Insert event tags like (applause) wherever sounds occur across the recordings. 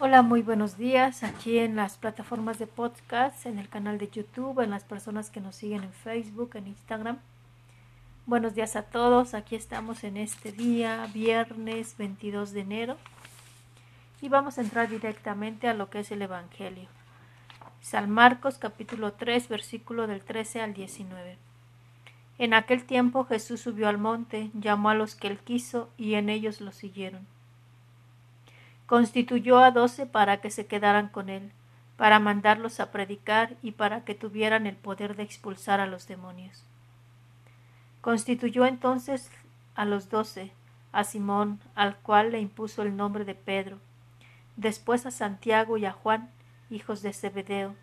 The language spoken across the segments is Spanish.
Hola, muy buenos días aquí en las plataformas de podcast, en el canal de YouTube, en las personas que nos siguen en Facebook, en Instagram. Buenos días a todos, aquí estamos en este día, viernes 22 de enero, y vamos a entrar directamente a lo que es el Evangelio. San Marcos capítulo 3, versículo del 13 al 19. En aquel tiempo Jesús subió al monte, llamó a los que él quiso, y en ellos lo siguieron constituyó a doce para que se quedaran con él, para mandarlos a predicar y para que tuvieran el poder de expulsar a los demonios. Constituyó entonces a los doce, a Simón, al cual le impuso el nombre de Pedro, después a Santiago y a Juan, hijos de Zebedeo,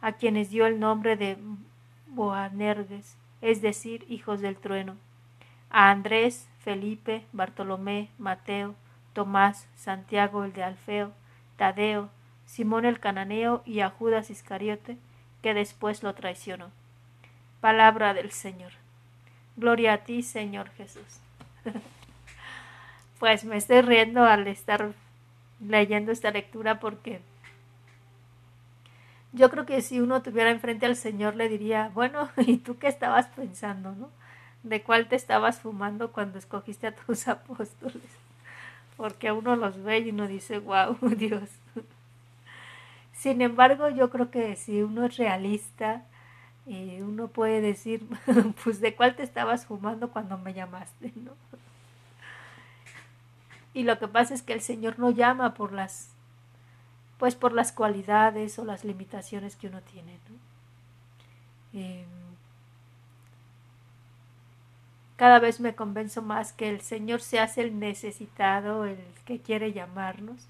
a quienes dio el nombre de Boanerges, es decir, hijos del trueno, a Andrés, Felipe, Bartolomé, Mateo, Tomás, Santiago el de Alfeo, Tadeo, Simón el cananeo y a Judas Iscariote, que después lo traicionó. Palabra del Señor. Gloria a ti, Señor Jesús. (laughs) pues me estoy riendo al estar leyendo esta lectura porque yo creo que si uno tuviera enfrente al Señor le diría, bueno, (laughs) ¿y tú qué estabas pensando, no? ¿De cuál te estabas fumando cuando escogiste a tus (laughs) apóstoles? Porque uno los ve y uno dice, wow, (laughs) Dios. Sin embargo, yo creo que si uno es realista, eh, uno puede decir, (laughs) pues de cuál te estabas fumando cuando me llamaste, (laughs) ¿no? Y lo que pasa es que el Señor no llama por las, pues por las cualidades o las limitaciones que uno tiene, ¿no? Em, cada vez me convenzo más que el Señor se hace el necesitado, el que quiere llamarnos,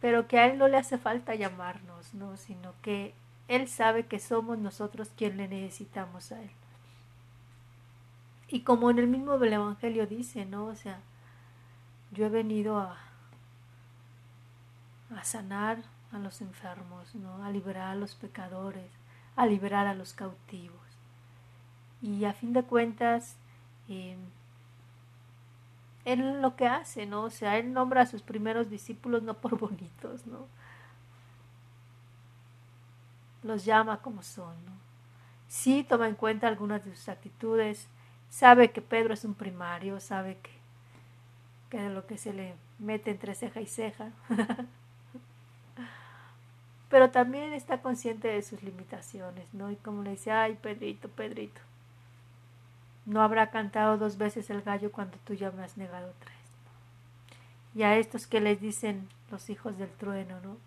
pero que a Él no le hace falta llamarnos, ¿no? sino que Él sabe que somos nosotros quien le necesitamos a Él. Y como en el mismo Evangelio dice, ¿no? O sea, yo he venido a, a sanar a los enfermos, ¿no? A liberar a los pecadores, a liberar a los cautivos. Y a fin de cuentas, eh, él lo que hace, ¿no? O sea, él nombra a sus primeros discípulos no por (laughs) bonitos, ¿no? Los llama como son, ¿no? Sí toma en cuenta algunas de sus actitudes, sabe que Pedro es un primario, sabe que, que de lo que se le mete entre ceja y ceja. (laughs) Pero también está consciente de sus limitaciones, ¿no? Y como le dice, ay, Pedrito, Pedrito, no habrá cantado dos veces el gallo cuando tú ya me has negado tres. Y a estos que les dicen los hijos del trueno, ¿no?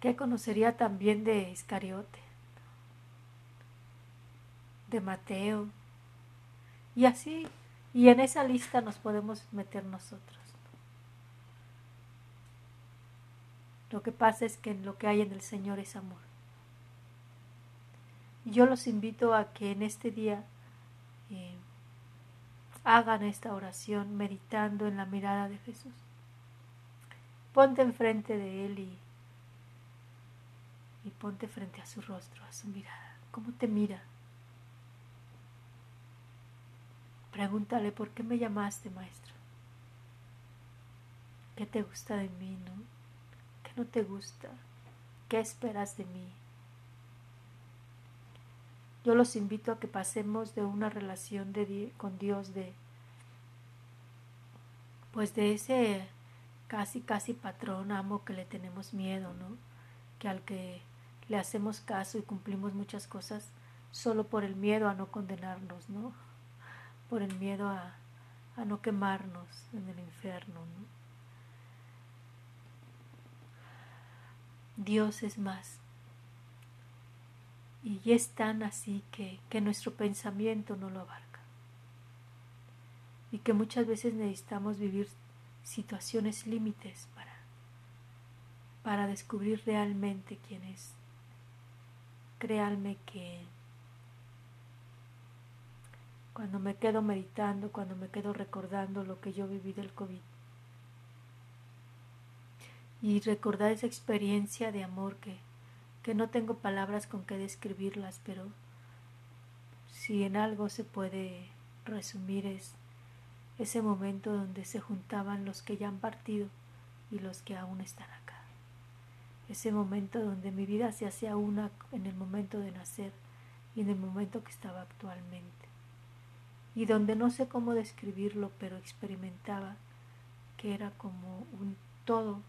¿Qué conocería también de Iscariote? De Mateo. Y así, y en esa lista nos podemos meter nosotros. Lo que pasa es que lo que hay en el Señor es amor. Yo los invito a que en este día eh, hagan esta oración meditando en la mirada de Jesús. Ponte enfrente de Él y, y ponte frente a su rostro, a su mirada. ¿Cómo te mira? Pregúntale, ¿por qué me llamaste, maestro? ¿Qué te gusta de mí, no? ¿Qué no te gusta? ¿Qué esperas de mí? Yo los invito a que pasemos de una relación de, con Dios de pues de ese casi casi patrón amo que le tenemos miedo, ¿no? Que al que le hacemos caso y cumplimos muchas cosas solo por el miedo a no condenarnos, ¿no? Por el miedo a, a no quemarnos en el infierno, ¿no? Dios es más. Y es tan así que, que nuestro pensamiento no lo abarca. Y que muchas veces necesitamos vivir situaciones límites para, para descubrir realmente quién es. Créanme que cuando me quedo meditando, cuando me quedo recordando lo que yo viví del COVID y recordar esa experiencia de amor que, que no tengo palabras con que describirlas, pero si en algo se puede resumir es ese momento donde se juntaban los que ya han partido y los que aún están acá. Ese momento donde mi vida se hacía una en el momento de nacer y en el momento que estaba actualmente. Y donde no sé cómo describirlo, pero experimentaba que era como un todo,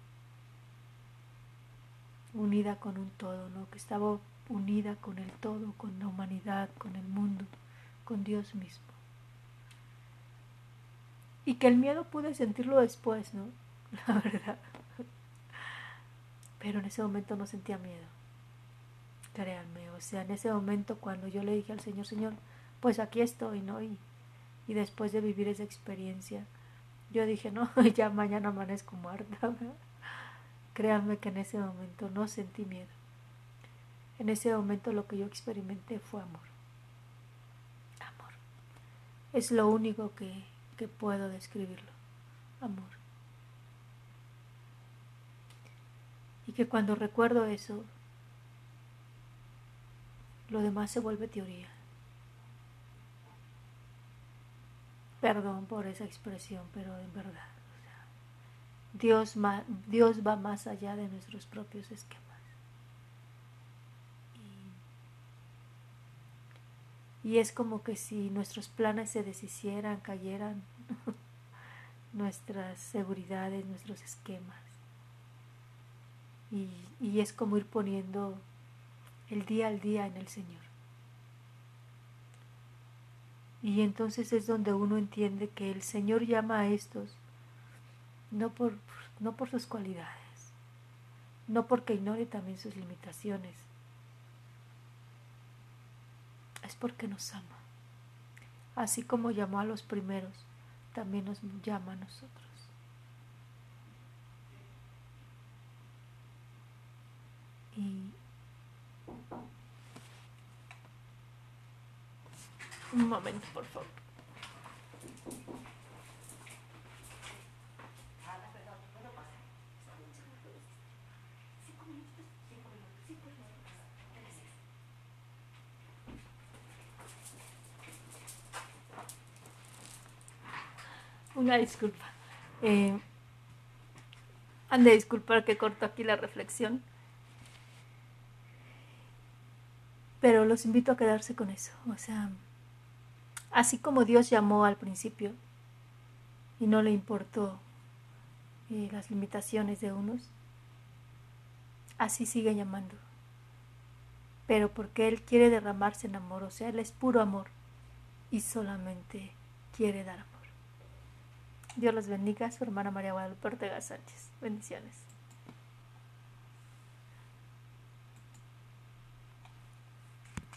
unida con un todo, ¿no? que estaba unida con el todo, con la humanidad, con el mundo, con Dios mismo. Y que el miedo pude sentirlo después, ¿no? (laughs) La verdad. Pero en ese momento no sentía miedo. Créanme, o sea, en ese momento cuando yo le dije al Señor, Señor, pues aquí estoy, ¿no? Y, y después de vivir esa experiencia, yo dije, no, (laughs) ya mañana amanezco muerta. Créanme que en ese momento no sentí miedo. En ese momento lo que yo experimenté fue amor. Amor. Es lo único que, que puedo describirlo. Amor. Y que cuando recuerdo eso, lo demás se vuelve teoría. Perdón por esa expresión, pero en verdad, Dios, Dios va más allá de nuestros propios esquemas. Y, es como que si nuestros planes se deshicieran, cayeran, (laughs) nuestras seguridades, nuestros esquemas. Y, y es como ir poniendo el día al día en el Señor. Y entonces es donde uno entiende que el Señor llama a estos no por, no por sus cualidades, no porque ignore también sus limitaciones, es porque nos ama. Así como llamó a los primeros, también nos llama a nosotros. Y Un momento, por favor. Una disculpa. Eh, han de disculpar que corto aquí la reflexión. Pero los invito a quedarse con eso. O sea, Así como Dios llamó al principio y no le importó eh, las limitaciones de unos, así sigue llamando. Pero porque Él quiere derramarse en amor, o sea, Él es puro amor y solamente quiere dar amor. Dios los bendiga, su hermana María Guadalupe Ortega Sánchez. Bendiciones.